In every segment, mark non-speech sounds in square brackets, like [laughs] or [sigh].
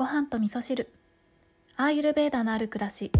ご飯と味噌汁。アーユルベーダのある暮らし。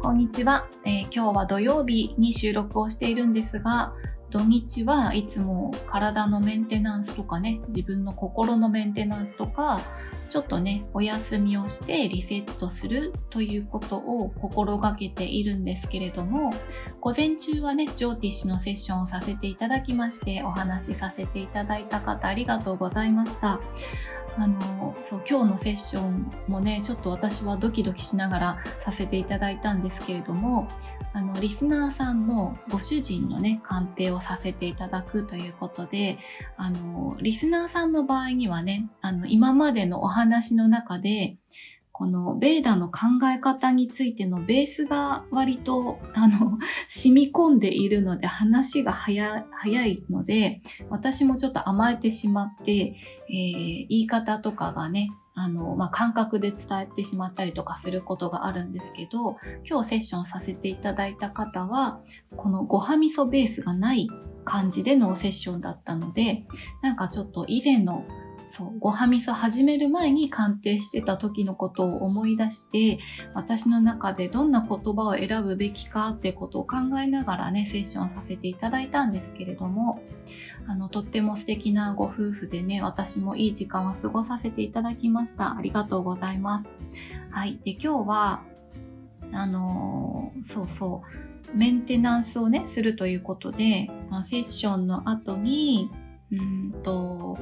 こんにちは、えー、今日は土曜日に収録をしているんですが土日はいつも体のメンテナンスとかね自分の心のメンテナンスとかちょっとねお休みをしてリセットするということを心がけているんですけれども午前中はねジョーティッシュのセッションをさせていただきましてお話しさせていただいた方ありがとうございました。あのそう今日のセッションもねちょっと私はドキドキしながらさせていただいたんですけれどもあのリスナーさんのご主人のね鑑定をさせていただくということであのリスナーさんの場合にはねあの今までのお話の中でこのベーダの考え方についてのベースが割とあの染み込んでいるので話が早いので私もちょっと甘えてしまって、えー、言い方とかがねあの、まあ、感覚で伝えてしまったりとかすることがあるんですけど今日セッションさせていただいた方はこのごはみそベースがない感じでのセッションだったのでなんかちょっと以前のそう、ごはみそ始める前に鑑定してた時のことを思い出して、私の中でどんな言葉を選ぶべきかってことを考えながらね、セッションさせていただいたんですけれども、あの、とっても素敵なご夫婦でね、私もいい時間を過ごさせていただきました。ありがとうございます。はい。で、今日は、あのー、そうそう、メンテナンスをね、するということで、そのセッションの後に、うんと、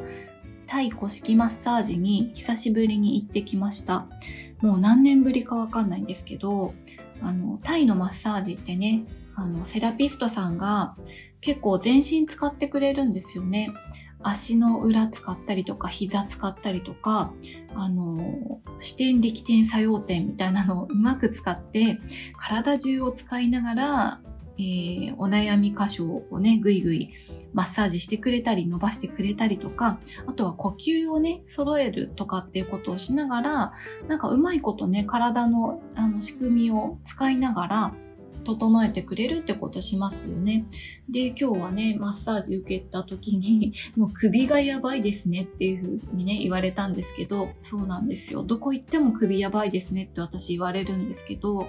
タイ古式マッサージに久しぶりに行ってきました。もう何年ぶりかわかんないんですけど、あの、タイのマッサージってね、あの、セラピストさんが結構全身使ってくれるんですよね。足の裏使ったりとか膝使ったりとかあの視点力点作用点みたいなのをうまく使って体中を使いながらえー、お悩み箇所をね、ぐいぐいマッサージしてくれたり、伸ばしてくれたりとか、あとは呼吸をね、揃えるとかっていうことをしながら、なんかうまいことね、体のあの仕組みを使いながら、整えてくれるってことしますよね。で、今日はね、マッサージ受けた時に、[laughs] もう首がやばいですねっていう風にね、言われたんですけど、そうなんですよ。どこ行っても首やばいですねって私言われるんですけど、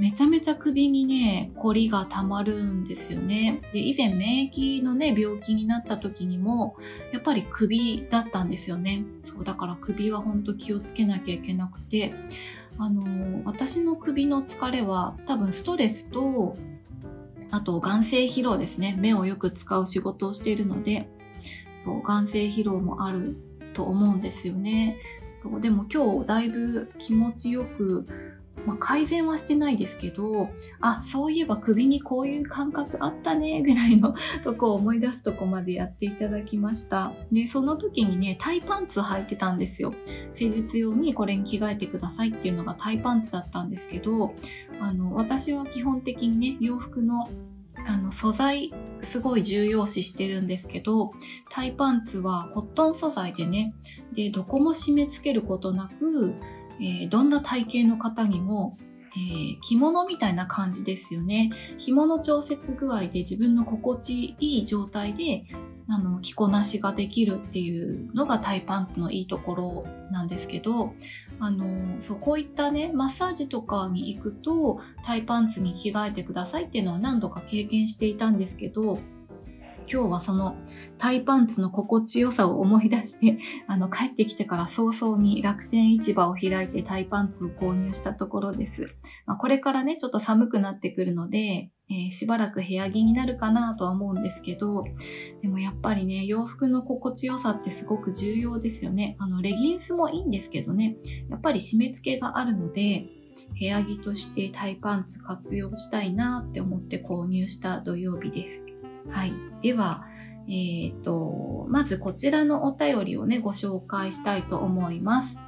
めちゃめちゃ首にね、凝りがたまるんですよね。で、以前免疫のね、病気になった時にも、やっぱり首だったんですよね。そう、だから首は本当気をつけなきゃいけなくて、あの、私の首の疲れは多分ストレスと、あと眼性疲労ですね。目をよく使う仕事をしているので、そう、眼性疲労もあると思うんですよね。そう、でも今日だいぶ気持ちよくまあ、改善はしてないですけど、あ、そういえば首にこういう感覚あったね、[laughs] ぐらいの [laughs] とこを思い出すとこまでやっていただきました。で、その時にね、タイパンツ履いてたんですよ。施術用にこれに着替えてくださいっていうのがタイパンツだったんですけど、あの、私は基本的にね、洋服のあの素材すごい重要視してるんですけどタイパンツはコットン素材でねでどこも締め付けることなくえー、どんな体型の方にも、えー、着物みたいな感じですよね。紐の調節具合で自分の心地いい状態であの着こなしができるっていうのがタイパンツのいいところなんですけどあのそうこういったねマッサージとかに行くとタイパンツに着替えてくださいっていうのは何度か経験していたんですけど今日はそのタイパンツの心地よさを思い出して、[laughs] あの、帰ってきてから早々に楽天市場を開いてタイパンツを購入したところです。まあ、これからね、ちょっと寒くなってくるので、えー、しばらく部屋着になるかなとは思うんですけど、でもやっぱりね、洋服の心地よさってすごく重要ですよね。あの、レギンスもいいんですけどね、やっぱり締め付けがあるので、部屋着としてタイパンツ活用したいなって思って購入した土曜日です。はい。では、え、ー、と、まずこちらのお便りをね、ご紹介したいと思います。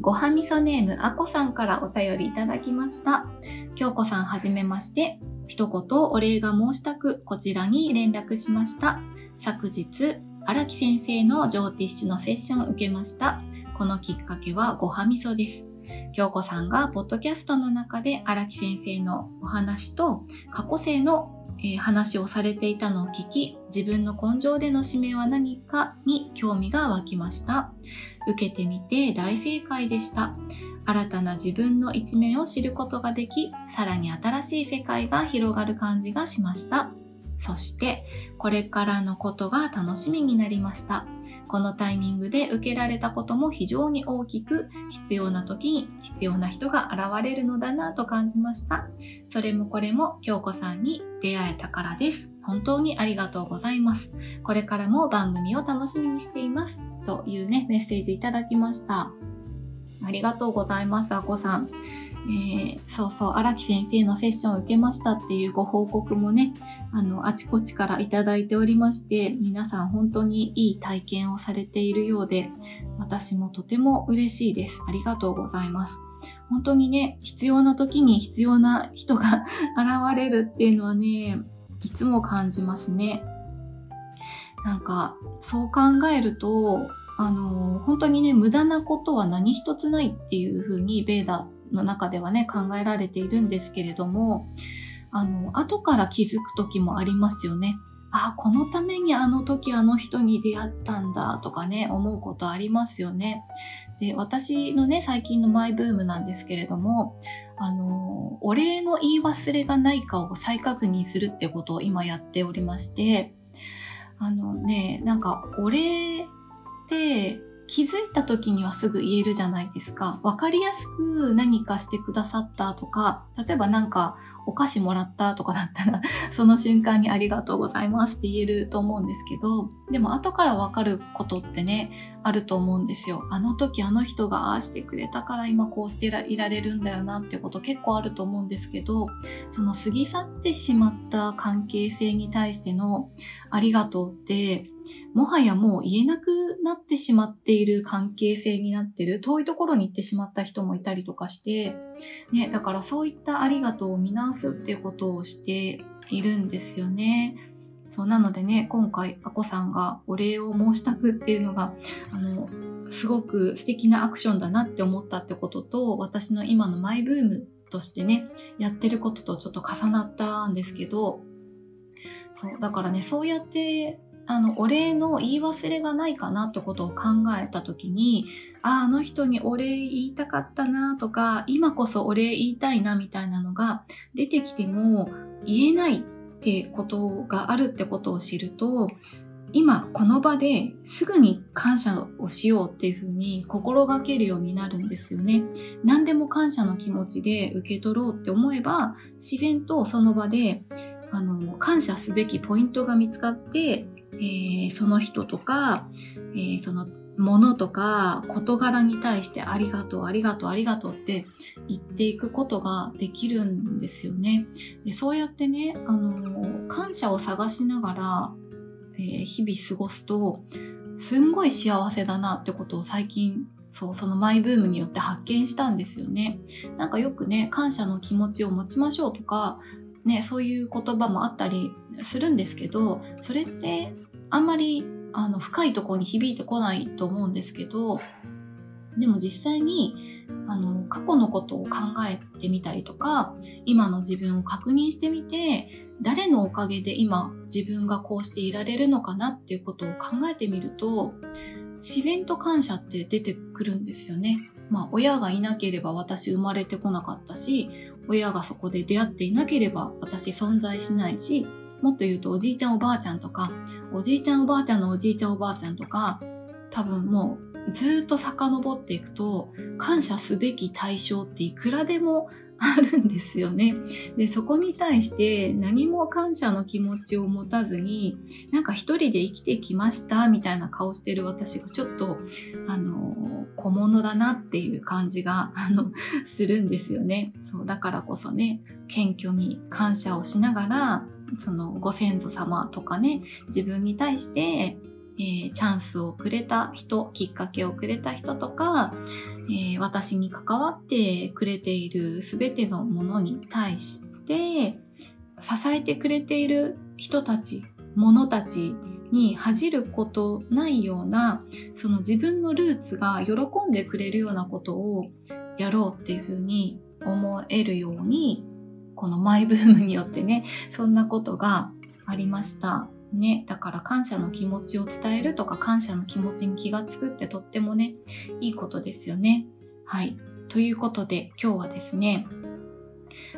ごはみそネームあこさんからお便りいただきました。京子さんはじめまして。一言お礼が申したく、こちらに連絡しました。昨日、荒木先生のジョーティッシュのセッションを受けました。このきっかけはごはみそです。京子さんがポッドキャストの中で荒木先生のお話と過去生のえー、話をされていたのを聞き、自分の根性での使命は何かに興味が湧きました。受けてみて大正解でした。新たな自分の一面を知ることができ、さらに新しい世界が広がる感じがしました。そして、これからのことが楽しみになりました。このタイミングで受けられたことも非常に大きく、必要な時に必要な人が現れるのだなと感じました。それもこれも京子さんに出会えたからです。本当にありがとうございます。これからも番組を楽しみにしています。というね、メッセージいただきました。ありがとうございます、あこさん。えー、そうそう、荒木先生のセッションを受けましたっていうご報告もね、あの、あちこちからいただいておりまして、皆さん本当にいい体験をされているようで、私もとても嬉しいです。ありがとうございます。本当にね、必要な時に必要な人が [laughs] 現れるっていうのはね、いつも感じますね。なんか、そう考えると、あの、本当にね、無駄なことは何一つないっていうふうに、ベーダの中ではね、考えられているんですけれども、あの、後から気づく時もありますよね。あ、このためにあの時あの人に出会ったんだとかね、思うことありますよね。で、私のね、最近のマイブームなんですけれども、あの、お礼の言い忘れがないかを再確認するってことを今やっておりまして、あのね、なんか、お礼って気づいた時にはすぐ言えるじゃないですか。わかりやすく何かしてくださったとか、例えばなんかお菓子もらったとかだったら、[laughs] その瞬間にありがとうございますって言えると思うんですけど、でも後からわかることってね、あると思うんですよ。あの時あの人がああしてくれたから今こうしていられるんだよなってこと結構あると思うんですけど、その過ぎ去ってしまった関係性に対してのありがとうって、もはやもう言えなくなってしまっている関係性になってる、遠いところに行ってしまった人もいたりとかして、ね、だからそういったありがとうを見直すっていうことをしているんですよね。そうなのでね、今回、あこさんがお礼を申したくっていうのが、あの、すごく素敵なアクションだなって思ったってことと、私の今のマイブームとしてね、やってることとちょっと重なったんですけど、そう、だからね、そうやってあの、お礼の言い忘れがないかなってことを考えた時に、ああ、あの人にお礼言いたかったなとか、今こそお礼言いたいなみたいなのが出てきても言えないってことがあるってことを知ると、今この場ですぐに感謝をしようっていうふうに心がけるようになるんですよね。何でも感謝の気持ちで受け取ろうって思えば自然とその場であの感謝すべきポイントが見つかってえー、その人とか、えー、そのものとか事柄に対してありがとう、ありがとう、ありがとうって言っていくことができるんですよね。でそうやってね、あの感謝を探しながら、えー、日々過ごすと、すんごい幸せだなってことを最近そう、そのマイブームによって発見したんですよね。なんかよくね、感謝の気持ちを持ちましょうとか、ね、そういう言葉もあったりするんですけど、それってあんまりあの深いところに響いてこないと思うんですけど、でも実際にあの過去のことを考えてみたりとか、今の自分を確認してみて、誰のおかげで今自分がこうしていられるのかなっていうことを考えてみると、自然と感謝って出てくるんですよね。まあ親がいなければ私生まれてこなかったし、親がそこで出会っていなければ私存在しないし、もっと言うとおじいちゃんおばあちゃんとか、おじいちゃんおばあちゃんのおじいちゃんおばあちゃんとか、多分もうずっと遡っていくと、感謝すべき対象っていくらでも [laughs] あるんですよね。で、そこに対して何も感謝の気持ちを持たずに、なんか一人で生きてきましたみたいな顔してる私がちょっと、あの、小物だなっていう感じが、[laughs] あの、するんですよね。そう、だからこそね、謙虚に感謝をしながら、そのご先祖様とかね、自分に対して、えー、チャンスをくれた人、きっかけをくれた人とか、えー、私に関わってくれている全てのものに対して、支えてくれている人たち、物たちに恥じることないような、その自分のルーツが喜んでくれるようなことをやろうっていうふうに思えるように、このマイブームによってね、そんなことがありました。ね、だから感謝の気持ちを伝えるとか感謝の気持ちに気がつくってとってもね、いいことですよね。はい。ということで今日はですね、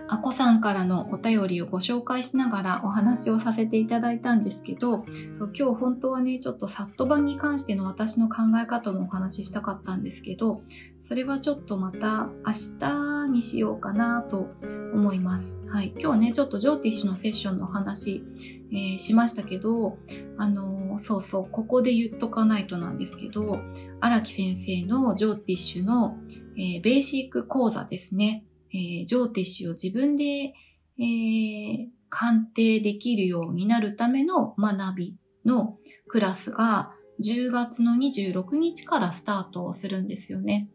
あこさんからのお便りをご紹介しながらお話をさせていただいたんですけど、そう今日本当はね、ちょっとサット版に関しての私の考え方のお話ししたかったんですけど、それはちょっとまた明日にしようかなと思います。はい。今日はね、ちょっとジョーティッシュのセッションのお話、えー、しましたけど、あのー、そうそう、ここで言っとかないとなんですけど、荒木先生のジョーティッシュの、えー、ベーシック講座ですね。えー、ジョーティッシュを自分で、えー、鑑定できるようになるための学びのクラスが10月の26日からスタートをするんですよね。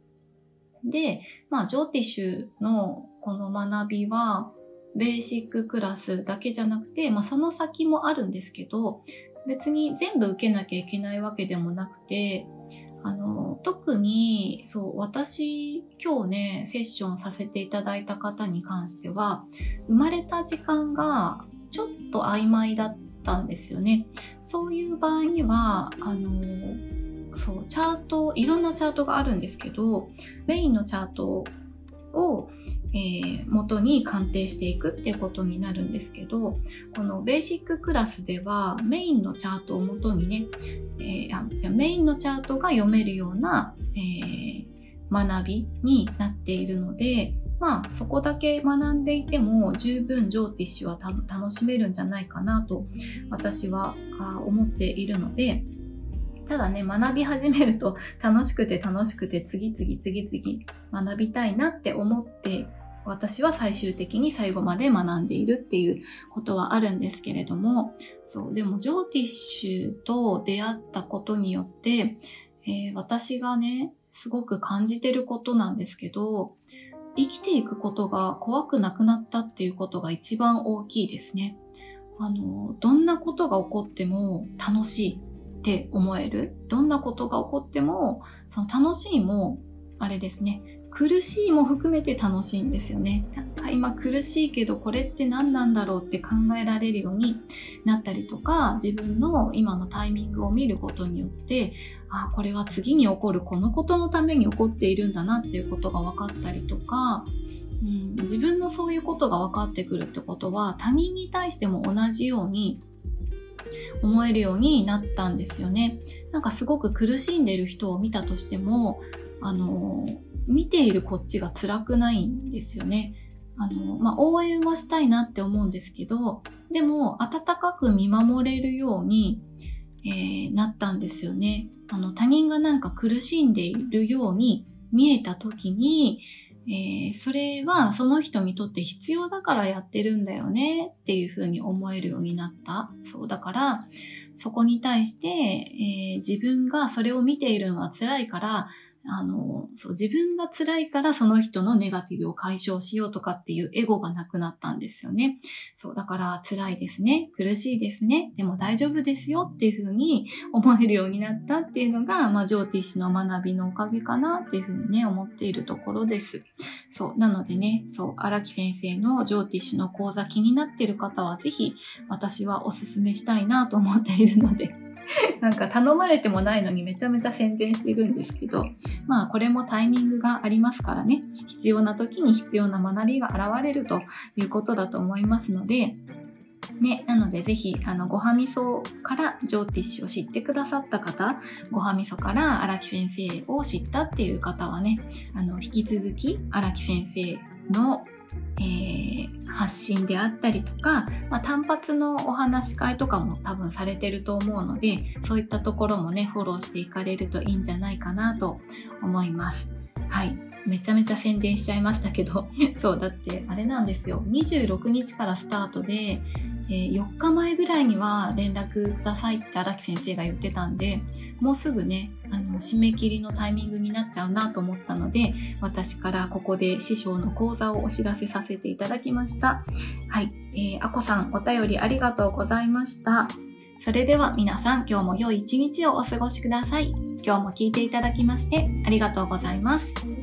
で、まあ、ジョーティッシュのこの学びは、ベーシッククラスだけじゃなくて、まあ、その先もあるんですけど、別に全部受けなきゃいけないわけでもなくて、あの、特に、そう、私、今日ね、セッションさせていただいた方に関しては、生まれた時間がちょっと曖昧だったんですよね。そういう場合には、あの、そう、チャート、いろんなチャートがあるんですけど、メインのチャートを、えー、元に鑑定していくっていうことになるんですけど、このベーシッククラスではメインのチャートを元にね、えー、あじゃメインのチャートが読めるような、えー、学びになっているので、まあそこだけ学んでいても十分ジョーティッシュは楽しめるんじゃないかなと私は思っているので、ただね、学び始めると楽しくて楽しくて次々次々学びたいなって思って私は最終的に最後まで学んでいるっていうことはあるんですけれども、そう、でもジョーティッシュと出会ったことによって、えー、私がね、すごく感じてることなんですけど、生きていくことが怖くなくなったっていうことが一番大きいですね。あの、どんなことが起こっても楽しいって思える。どんなことが起こっても、その楽しいも、あれですね、苦しいも含めて楽しいんですよね。なんか今苦しいけどこれって何なんだろうって考えられるようになったりとか自分の今のタイミングを見ることによってあこれは次に起こるこのことのために起こっているんだなっていうことが分かったりとか、うん、自分のそういうことが分かってくるってことは他人に対しても同じように思えるようになったんですよね。なんかすごく苦しんでる人を見たとしてもあの見ているこっちが辛くないんですよね。あの、まあ、応援はしたいなって思うんですけど、でも、温かく見守れるように、えー、なったんですよね。あの、他人がなんか苦しんでいるように見えた時に、えー、それはその人にとって必要だからやってるんだよねっていうふうに思えるようになった。そうだから、そこに対して、えー、自分がそれを見ているのが辛いからあの、そう、自分が辛いからその人のネガティブを解消しようとかっていうエゴがなくなったんですよね。そう、だから辛いですね。苦しいですね。でも大丈夫ですよっていうふうに思えるようになったっていうのが、まあ、ジョーティッシュの学びのおかげかなっていうふうにね、思っているところです。そう、なのでね、そう、荒木先生のジョーティッシュの講座気になっている方はぜひ私はお勧めしたいなと思っているので [laughs] なんか頼まれてもないのにめちゃめちゃ宣伝してるんですけど、まあこれもタイミングがありますからね、必要な時に必要な学びが現れるということだと思いますので、ね、なのでぜひ、あの、ごはみそからジョーティッシュを知ってくださった方、ごはみそから荒木先生を知ったっていう方はね、あの、引き続き荒木先生のえー、発信であったりとか、まあ、単発のお話し会とかも多分されてると思うのでそういったところもねフォローしていかれるといいんじゃないかなと思います。はい。めちゃめちゃ宣伝しちゃいましたけど。[laughs] そうだってあれなんですよ。26日からスタートでえー、4日前ぐらいには連絡くださいって荒木先生が言ってたんで、もうすぐね、あの、締め切りのタイミングになっちゃうなと思ったので、私からここで師匠の講座をお知らせさせていただきました。はい。えー、あこさん、お便りありがとうございました。それでは皆さん、今日も良い一日をお過ごしください。今日も聞いていただきましてありがとうございます。